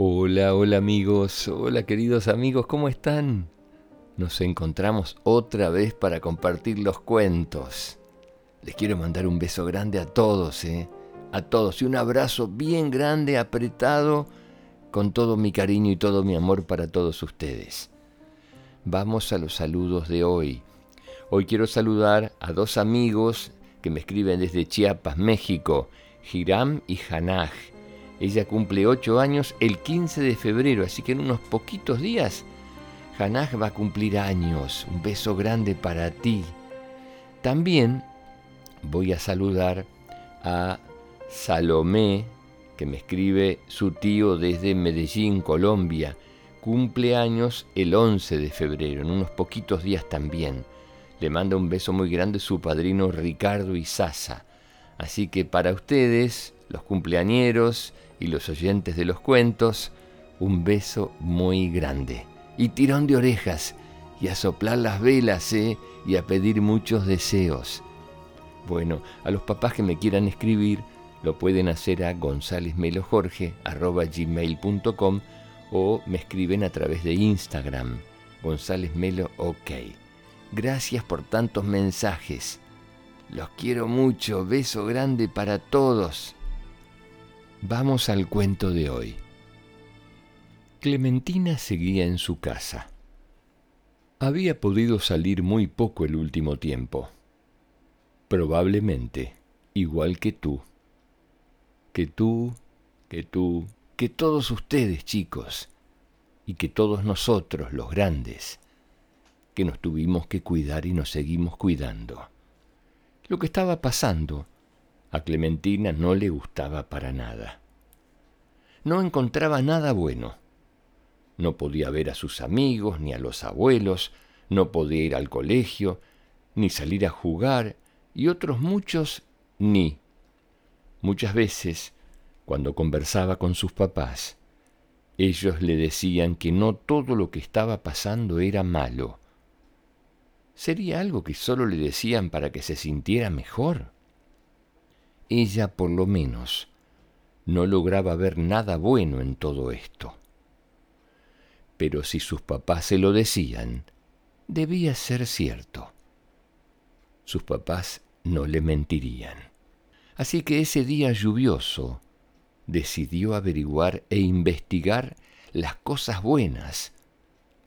Hola, hola amigos, hola queridos amigos, ¿cómo están? Nos encontramos otra vez para compartir los cuentos. Les quiero mandar un beso grande a todos, ¿eh? A todos y un abrazo bien grande, apretado, con todo mi cariño y todo mi amor para todos ustedes. Vamos a los saludos de hoy. Hoy quiero saludar a dos amigos que me escriben desde Chiapas, México, Hiram y Hanaj ella cumple 8 años el 15 de febrero, así que en unos poquitos días Hanaj va a cumplir años. Un beso grande para ti. También voy a saludar a Salomé, que me escribe su tío desde Medellín, Colombia. Cumple años el 11 de febrero, en unos poquitos días también. Le manda un beso muy grande su padrino Ricardo Sasa. Así que para ustedes, los cumpleañeros, y los oyentes de los cuentos un beso muy grande. Y tirón de orejas y a soplar las velas, ¿eh? Y a pedir muchos deseos. Bueno, a los papás que me quieran escribir, lo pueden hacer a gonzalezmelojorge.gmail.com o me escriben a través de Instagram, González Melo OK. Gracias por tantos mensajes. Los quiero mucho. Beso grande para todos. Vamos al cuento de hoy. Clementina seguía en su casa. Había podido salir muy poco el último tiempo. Probablemente, igual que tú. Que tú, que tú, que todos ustedes, chicos, y que todos nosotros, los grandes, que nos tuvimos que cuidar y nos seguimos cuidando. Lo que estaba pasando a Clementina no le gustaba para nada. No encontraba nada bueno. No podía ver a sus amigos ni a los abuelos, no podía ir al colegio, ni salir a jugar, y otros muchos ni. Muchas veces, cuando conversaba con sus papás, ellos le decían que no todo lo que estaba pasando era malo. ¿Sería algo que solo le decían para que se sintiera mejor? Ella por lo menos no lograba ver nada bueno en todo esto. Pero si sus papás se lo decían, debía ser cierto. Sus papás no le mentirían. Así que ese día lluvioso decidió averiguar e investigar las cosas buenas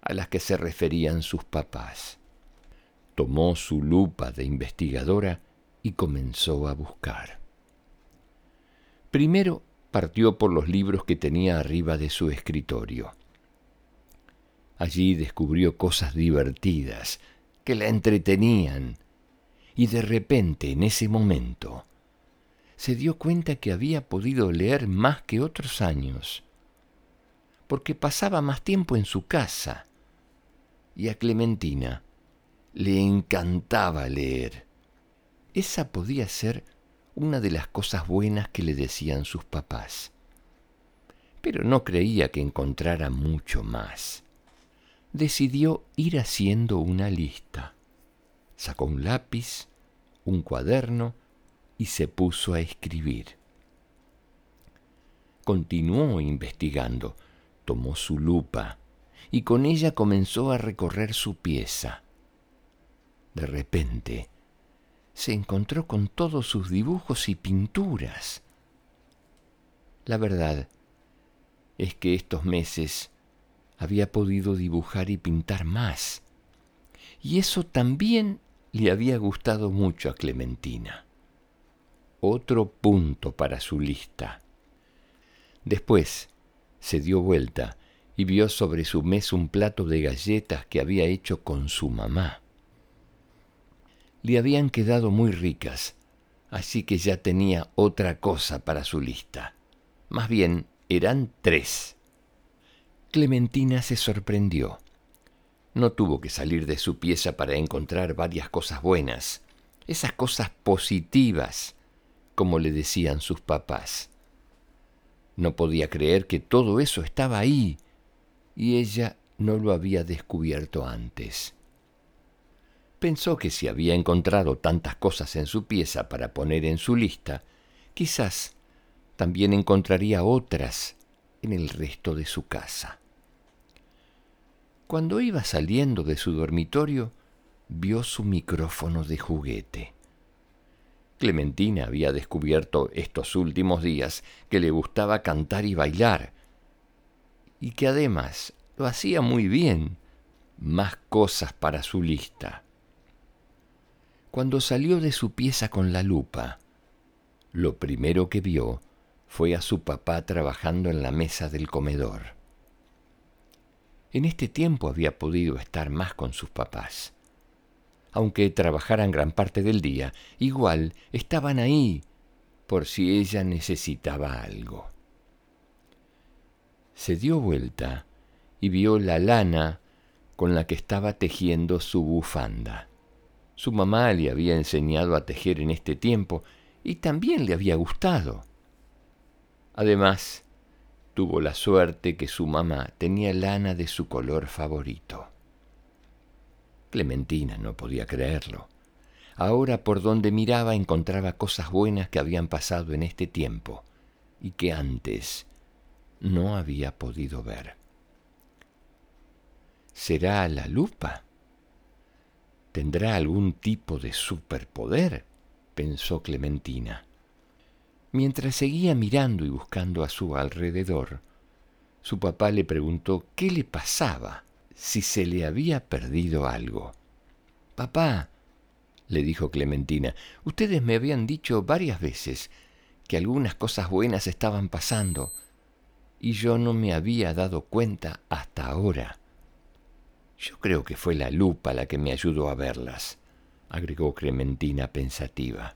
a las que se referían sus papás. Tomó su lupa de investigadora y comenzó a buscar. Primero partió por los libros que tenía arriba de su escritorio. Allí descubrió cosas divertidas que la entretenían y de repente en ese momento se dio cuenta que había podido leer más que otros años, porque pasaba más tiempo en su casa y a Clementina le encantaba leer. Esa podía ser una de las cosas buenas que le decían sus papás. Pero no creía que encontrara mucho más. Decidió ir haciendo una lista. Sacó un lápiz, un cuaderno y se puso a escribir. Continuó investigando, tomó su lupa y con ella comenzó a recorrer su pieza. De repente, se encontró con todos sus dibujos y pinturas. La verdad es que estos meses había podido dibujar y pintar más, y eso también le había gustado mucho a Clementina. Otro punto para su lista. Después se dio vuelta y vio sobre su mesa un plato de galletas que había hecho con su mamá le habían quedado muy ricas, así que ya tenía otra cosa para su lista. Más bien, eran tres. Clementina se sorprendió. No tuvo que salir de su pieza para encontrar varias cosas buenas, esas cosas positivas, como le decían sus papás. No podía creer que todo eso estaba ahí, y ella no lo había descubierto antes pensó que si había encontrado tantas cosas en su pieza para poner en su lista, quizás también encontraría otras en el resto de su casa. Cuando iba saliendo de su dormitorio, vio su micrófono de juguete. Clementina había descubierto estos últimos días que le gustaba cantar y bailar, y que además lo hacía muy bien, más cosas para su lista. Cuando salió de su pieza con la lupa, lo primero que vio fue a su papá trabajando en la mesa del comedor. En este tiempo había podido estar más con sus papás. Aunque trabajaran gran parte del día, igual estaban ahí por si ella necesitaba algo. Se dio vuelta y vio la lana con la que estaba tejiendo su bufanda. Su mamá le había enseñado a tejer en este tiempo y también le había gustado. Además, tuvo la suerte que su mamá tenía lana de su color favorito. Clementina no podía creerlo. Ahora por donde miraba encontraba cosas buenas que habían pasado en este tiempo y que antes no había podido ver. ¿Será la lupa? ¿Tendrá algún tipo de superpoder? pensó Clementina. Mientras seguía mirando y buscando a su alrededor, su papá le preguntó qué le pasaba, si se le había perdido algo. Papá, le dijo Clementina, ustedes me habían dicho varias veces que algunas cosas buenas estaban pasando, y yo no me había dado cuenta hasta ahora. Yo creo que fue la lupa la que me ayudó a verlas, agregó Clementina pensativa.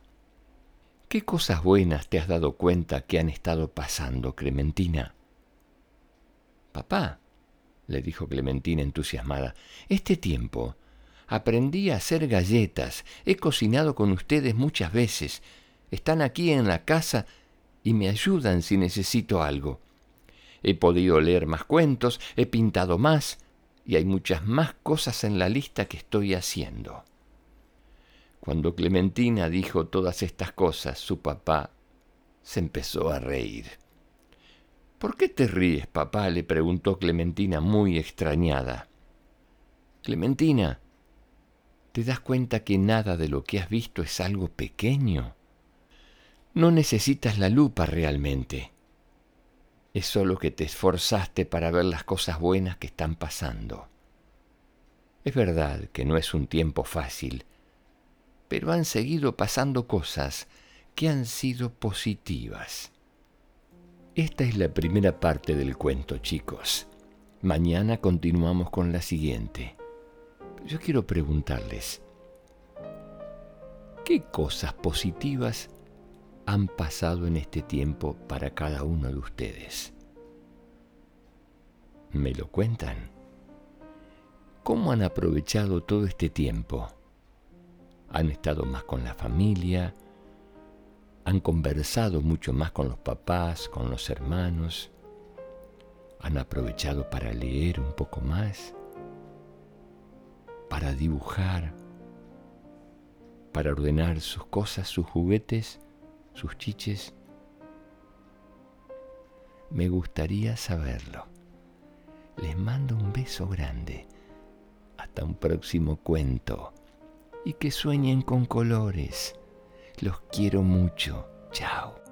¿Qué cosas buenas te has dado cuenta que han estado pasando, Clementina? Papá, le dijo Clementina entusiasmada, este tiempo aprendí a hacer galletas, he cocinado con ustedes muchas veces, están aquí en la casa y me ayudan si necesito algo. He podido leer más cuentos, he pintado más, y hay muchas más cosas en la lista que estoy haciendo. Cuando Clementina dijo todas estas cosas, su papá se empezó a reír. ¿Por qué te ríes, papá? le preguntó Clementina muy extrañada. Clementina, ¿te das cuenta que nada de lo que has visto es algo pequeño? No necesitas la lupa realmente. Es solo que te esforzaste para ver las cosas buenas que están pasando. Es verdad que no es un tiempo fácil, pero han seguido pasando cosas que han sido positivas. Esta es la primera parte del cuento, chicos. Mañana continuamos con la siguiente. Yo quiero preguntarles, ¿qué cosas positivas han pasado en este tiempo para cada uno de ustedes? ¿Me lo cuentan? ¿Cómo han aprovechado todo este tiempo? han estado más con la familia, han conversado mucho más con los papás, con los hermanos, han aprovechado para leer un poco más, para dibujar, para ordenar sus cosas, sus juguetes, sus chiches. Me gustaría saberlo. Les mando un beso grande. Hasta un próximo cuento y que sueñen con colores. Los quiero mucho. Chao.